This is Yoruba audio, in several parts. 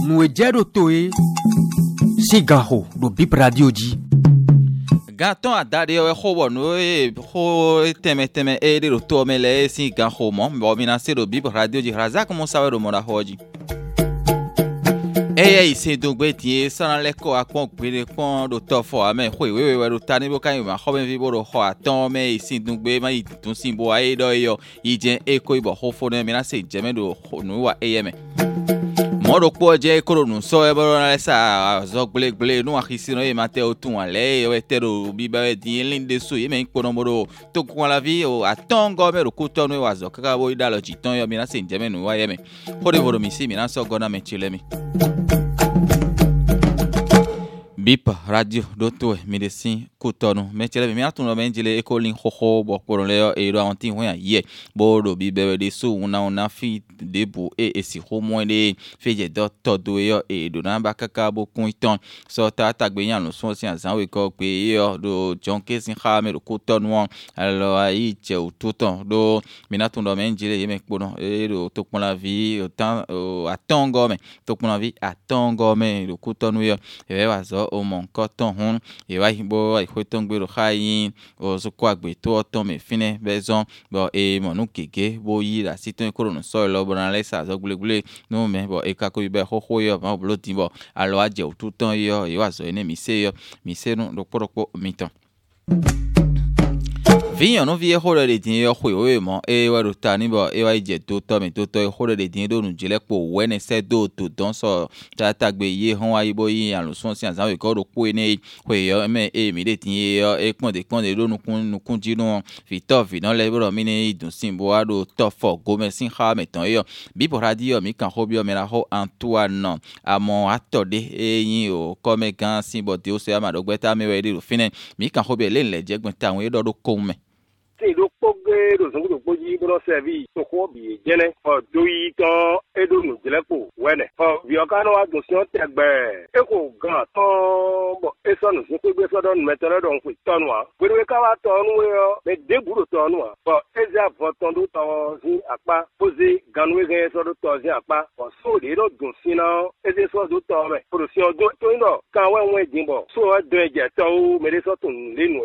nùgbẹ́jẹ́ ɖo to ye sigaho ɖo bip radio dzi. gãtɔ ada ɖe wo xɔ wɔ no eye xɔ tɛmɛtɛmɛ eye ɖe ɖo to me le esi gaxɔ mɔ bɔ mina se ɖo bip radio dzi razak musa wo ɖo mɔ ɖa xɔ dzi eye ìsèdògbé tiẹ sọ́nà lẹ́kọ̀ọ́ akpọ́n gbére kpọ́n ɖo tọ́ fọ́ ame xɔ ìwé wíwá ɖo ta níbo káyọ̀ ma xɔmɛ fi e, e, bo ɖo xɔ atọ́ mɛ ma yi tuntun bo ayé dɔ yɔ yidze eko yibɔ xɔ fo ne mina se wa eye mɔɖo kpɔ dze koro nu ebe ɖo na sa zɔ gblegble nu axisi nɔ ye ma tɛ o tun ale ye wɔ tɛ ɖo bi ba di eli de so ye me kpɔ nɔ mɔɖo to kɔn la vi o atɔ ŋgɔ me ɖo ko tɔ nu ye wa zɔ kaka bo yi da lɔ dzitɔ yɔ mi na se ŋdze me nu wa ye me ko de bo ɖo mi si mi na sɔ gɔna me tsi le mi bip radio ɖo to meɖesi kutɔnu mɛtsɛlɛ mi miatu nɔ mɛdzi eko lin xoxo bɔ kpɔrɔ lɛ eyi ɖo àwọn tí hɔn yɛ bó ɖo bi bɛ ɖe so ŋuna ŋuna fi de bu e esi xomɔ ɖe fedze dɔ tɔ do yɔ eyi ɖo na ba kaka bo kun tɔn sɔta tagbe nyanu sɔn si azan wi kɔ gbe yɔ ɖo jɔn kesi xa mɛ ɖo kutɔnu alo ayi dze e o to tɔn ɖo miatu nɔ mɛdzi le yɛmɛ kpɔnɔ eyi ɖo tokpɔnavi atɔngɔ omɔ ŋkɔtɔn hun eva yi bo ekotɔn gbe ɖo xa yi o soko agbetɔ tɔn me fi bɛ zɔn bɔ eye mɔnu gege bo yi ɖe asi tɔn ekoro nusɔ lɔ bɔna lɛ sa zɔ gbulegbule nu me bɔ eka ko yi bɛ xoxo yɔ ma bolo di bɔ alo adze otu tɔn yɔ yewa zɔ yi ne mise yɔ mise nu ɖokpɔɖokpɔ mitɔn vinyɔn nuvi exo ɖe ɖedin yɔ xoe wo emɔ eye wa ɖo ta nibɔ eye wa dze to tɔ mi to tɔ exo ɖe ɖedin ɖo nudzi lɛ kpo wɔ ne sɛ do to dɔn sɔ tatagbe ye hɔn wa yibo yi alosɔn si azan wòye kɔ ɖo kpoe ne xoe yɔ eme eye mi ɖe tin ye yɔ eye de kpɔn de ɖo nukun nukun dzi nu fitɔ vinɔ lɛ ebi mi ne idun si bo wa ɖo tɔ fɔ gome si xa me tɔn yɔ bibɔ ra di yɔ mi kan xo bi yɔ mi la xo antoa nɔ ɖo kpɔ ge ɖo zoŋgodo kpɔ dzi bolo sɛvi soko bi jɛnɛ xɔ doyi tɔ eɖo nu dzlɛ ko wɛnɛ xɔ viɔ ka nɔ agbosiɔ tɛgbɛ eko gan tɔ bɔ esɔ nu zoŋgo gbe sɔ dɔ numɛtɔ ɖe dɔn koe tɔ nua gbɛdɛgbɛ kaba tɔ nuwo yɔ mɛ debu ɖo tɔ nua bɔ eze avɔ tɔ ɖo tɔ zi akpa pose ganuwe gɛ sɔ ɖo tɔ zi akpa bɔ so de ɖo dun si na eze sɔ ɖo tɔ mɛ polosiɔ do to yin dɔ kan wɛ wɛ dzi bɔ so ɛdɔn dze tɔwo mɛ de sɔ tun le nu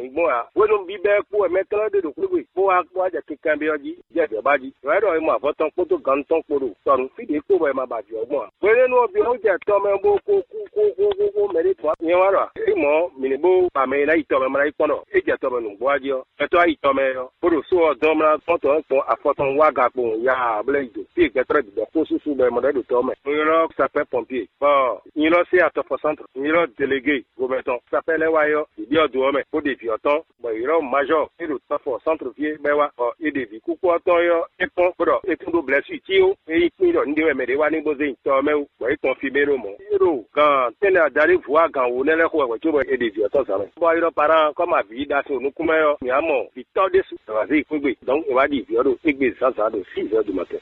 gbégbé kó wa kó wa jẹ kíkan bí ọjí jẹ ìjọba jí ìwádìí ọmọ àfọtán kótó gan tán kporo tọrùn fìdí kó bọ ẹ má bàjẹ ọgbọn. wẹ́rẹ́ ní ọbẹ̀ ó jẹ tọ́mẹ bó kó kó kó kó kó kó mẹ́rin tó. ìyẹn wà rà ẹ mọ mìnìbó bàmẹ́ náà ìtọ́mẹ mẹ́ra ìkpọ́nọ̀ ẹ jẹ tọ́mẹ nù gbọ́ adìyọ ẹtọ́ ìtọ́mẹ yọ. bódò sọ ọ̀dọ́ mẹ́ra tọ́tọ̀ ń pọn àfọtán wá gàpọ̀ ya abúlé ìdò tí ìgbẹ́tọ̀rẹ́ dìbò kó susu bẹ́ẹ̀ mọ̀dẹ́ dò tọ́mẹ. nyirọ sapẹ pọmpier bọ́ọ̀ nyirọ sí àtọfọ santre nyirọ délégué gomẹtọ sapẹ lẹ́wà yọ ìdí ọ̀dùnmẹ kó dèbìọ̀tọ̀ bọ̀ fiye gbewa ọ idevi kuku ọtọ yọ ịkpọ kpọrọ etundo blesi tiwo ikpe rọ ndị wemere wa n'igbo zeyi tọ mewu gbọ ikpọ fi mero mọ. iro gan tẹnɛ dari fua gan wo nẹlẹ ko ẹwẹ tó bọ idevi ọtọ sọrọ. bọ yọrọ para kọma bi da so nukumẹ yọ miamọ bitọ de su. sabasi ikugbe dɔnku ìwádìí e ìfiyɔdo egbe sasa do si ìfiyɔdo ma tẹ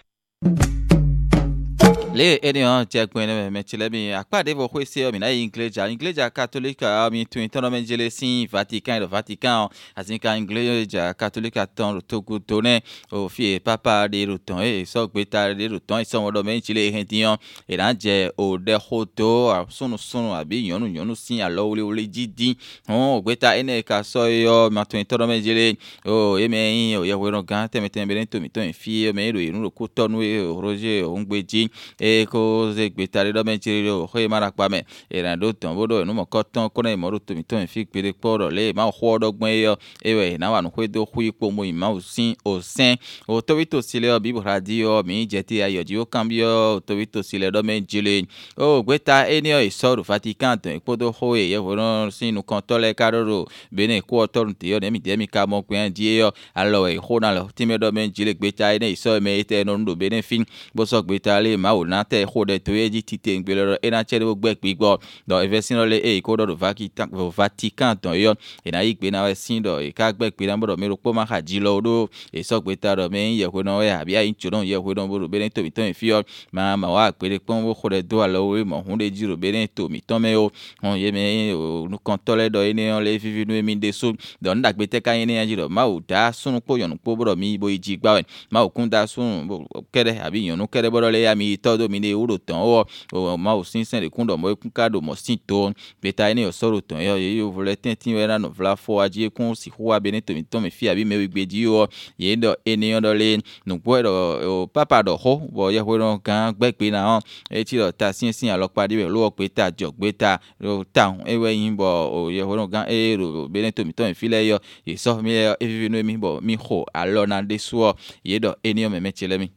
le eni hã dze gbɛn ne mɛ tsi lɛ mi akpa de bɔ xɔesi yɔ mi na ye ingleja ingleja katolika mi tun tɔn mɛ dzele si vatican le vatican azika ingleja katolika tɔn le togo to ne o fie papa de do tɔn eye sɔgbeta de do tɔn esɔn wɔdɔ mɛ ntsi le ehe di yɔn ena dze o de xɔ to sunusunu abi nyɔnu nyɔnu si alɔ wuli wuli dzi di hɔn ogbeta ene ka sɔ yɔ ma tun tɔn mɛ dzele o ye mɛ yin o yɛ wɔyɔ gã tɛmɛtɛmɛ bɛ ne tomitɔ yin fi mɛ ye do yinu do ko tɔnu ye roger o ŋgbe eye ko ze gbeta ɖe ɖɔmɛ ntsi ɖe o xɔye e e e ma ɖe akpa me yina ɖo tɔn bo ɖo enumɔ kɔtɔn kɔ ne mɔ ɖo tomi tɔn fi gbe ɖe kpɔ ɖɔ le ma xɔ ɖɔ gbɔn yeyɔ eye yina wa nuxoe do xui kpo mo yina o sin o sɛn o tobi to si le yɔ bibu ra di yɔ mi jɛti ayɔ dzi wo kan bi yɔ o tobi to si le ɖɔmɛ ntsi le o gbeta eni yɔ esɔ do vatican tɔn ekpo do xɔ ye yevu nɔ si nukɔntɔ le ka ɖo ɖo bene ekɔ tɔ nu te yɔ ne mi de mi ka mɔ nate xo ɖe to ye dzi tite ŋgbe lɔrɔ ena tse ɖe wo gbe gbi gbɔ dɔ eve si lɔ le eye ko ɖɔ do vatican dɔ yɔ ena yi gbe na si dɔ eka gbe gbe na bo dɔ mi ɖo kpɔma xa dzi lɔ ɖo esɔgbe ta dɔ mi yehoe nɔ ye abi ayi tso nɔ yehoe nɔ bo ɖo be ne tomi tɔmi fi yɔ ma ma wa gbe ɖe kpɔm bo xo ɖe do alɔ wo mɔ hu ɖe dzi ɖo be ne tomi tɔmɛ wo hɔn ye mi le dɔ ye le fifi nu le ya do mi ne wo ɖo tɔn wɔ ma wo sin sɛn ɖekun dɔ mɔ ekun ka ɖo mɔ sin to peta ne yɔ sɔ ɖo tɔn yɔ ye yevu lɛ tɛnti wɔ ɛna nɔvla fɔ adzi ekun si xɔ abe ne tomi tɔn mi fi abi me wi gbe wɔ ye dɔ ene yɔ dɔ le nugbɔ dɔ o papa dɔ xɔ bɔ yevu dɔ gã gbɛgbe na hɔn etsi dɔ ta sin sin alɔkpa ɖi bɛ lɔ gbe ta dzɔ gbe ta ɖo ta ŋu e, yin bɔ o yevu dɔ gã eye ɖo be ne tomi tɔn mi fi lɛ yɔ yesɔ mi yɔ evivi no mi bɔ mi xɔ alɔ na de soɔ ye dɔ ene yɔ mɛmɛ tsi lɛ mi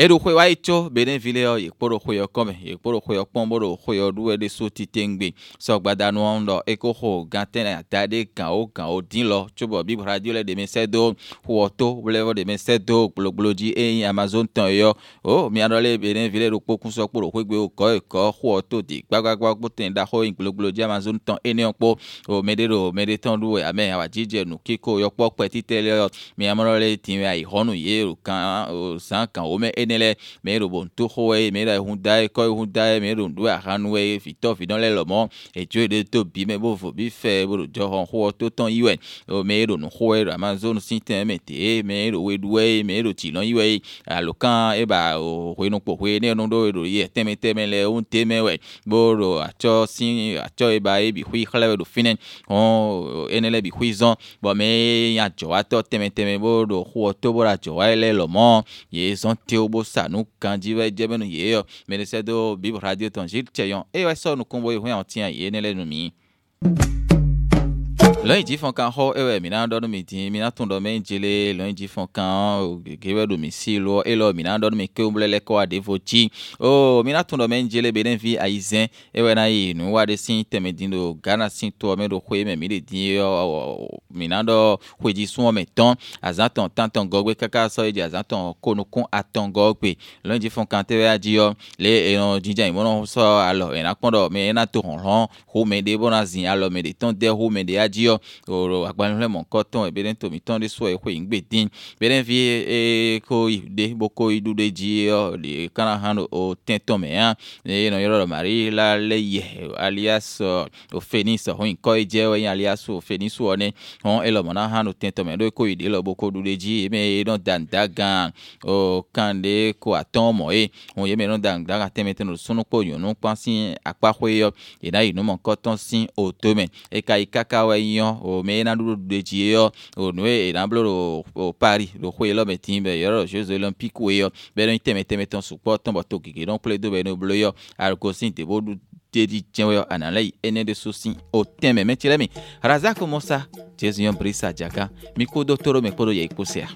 eɖo xɔ wa yi tsɔ benevi le yɔ yekpo ɖo xɔ yɔ kɔme yekpo ɖo xɔ yɔ kpɔm bo ɖo yɔ ɖu eɖe so ti teŋgbe sɔgbada nuwɔn ɖɔ eko xɔ gãte na yata ɖe gawo gawo di lɔ tso bɔ bibu radio le ɖemese do xɔtɔ wle wɔ ɖemese do gblogbloglo dzi eye amazon tɔn yɔ o miaɖɔ le benevi vile ɖo kpoku sɔ kpo ɖo xɔ gbe kɔ ekɔ xɔtɔ di gbagbagba kpo ten da xɔ yin gblogbloglo dzi amazon tɔn ene kpɔ o me ɖe ɖo me ɖe tɔn ɖu ame awadzidze nu kiko yɔ kpɔ kpɛtitɛ le yɔ miamɔlɔ le ti ne lɛ mɛ eɖo bontoxo ye mɛ eɖa ehun da ye kɔ ehun da ye mɛ eɖo nuɖo ahanu ye fitɔ finɔ lɛ lɔmɔ etio eɖe to bi mɛ bo vo fɛ bo ɖo dzɔxɔ xɔ to tɔn yiwɛ o mɛ eɖo nuxo ye ɖo amazon si tɛ mɛ te mɛ eɖo weɖu ye mɛ eɖo tsinɔ yiwɛ ye alo eba o hoe xɔ kosa nu kan dzi va dze nu ye yɔ do bibu radio tɔn zil tse yɔn sɔ nukun bo ye tiɲɛ ye ne lọ́yìn tí fọ́n kan xɔ ewé mina dɔdɔ mi ti mina tó dɔ mɛ jele lọ́yìn tí fọ́n kan gèwé domi si lọ elɔ mina dɔdɔ mi kéwòn blɛ lɛ kɔ aɖevo tsi o mina tó dɔ mɛ jele bena fi ayi zɛn ewé na yi nu wa de si tɛmɛ di do ghana si tó mɛ do xoe mɛ mi de di ɔ mina dɔ xoe di sún ɔmɛ tɔn azãtɔn tãtɔn gɔgbe kaka sɔ yi di azãtɔn konokun atɔn gɔgbe lọ́yìn tí fọ́n kan tɛ wá di yɔ lé ɛnɔ jíjà ìmɔ̀nà sɔ alɔ yɔ o agbalẽ mɔ kɔtɔn ebe ne tomitɔn de sɔ ekɔ yin gbe den ebe ne fi ee ko de boko idu de dzi yɔ de kana hã no o tɛntɔn mɛ hã eye nɔ yɔrɔ mari la lɛ yɛ alias o fenis hɔn yin kɔ edze wɔnyi alias o fenis wɔne hɔn elɔmɔ na hã no tɛntɔn mɛ do ko yi de lɔ boko du de dzi eme ye nɔ danda gan o kan de ko atɔn mɔ ye hɔn ye me nɔ danda gan tɛmɛ tɛnɛ o sunu kpɔ nyɔnu kpansi akpakoe yɔ yina yinumɔ kɔtɔn si o tome eka yi kaka wɔ yin yɔ o me yina ɖo ɖe dzi ye yɔ o nu ye yina blo ɖo o pari ɖo xoe lɔ me ti be yɔ ɖo zozo lɔ piku ye yɔ be ne tɛmɛtɛmɛ tɔn sukpɔ tɔn bɔ to gege ɖɔn kple do be ne blo yɔ arukosi debo ɖu dedi tiɲɛ yɔ anale yi ene de so si o tɛmɛ mɛ tirɛ mi razako mɔsa jesu yɔ brisa jaka mi ko toro mi kpo yɛ ikosia.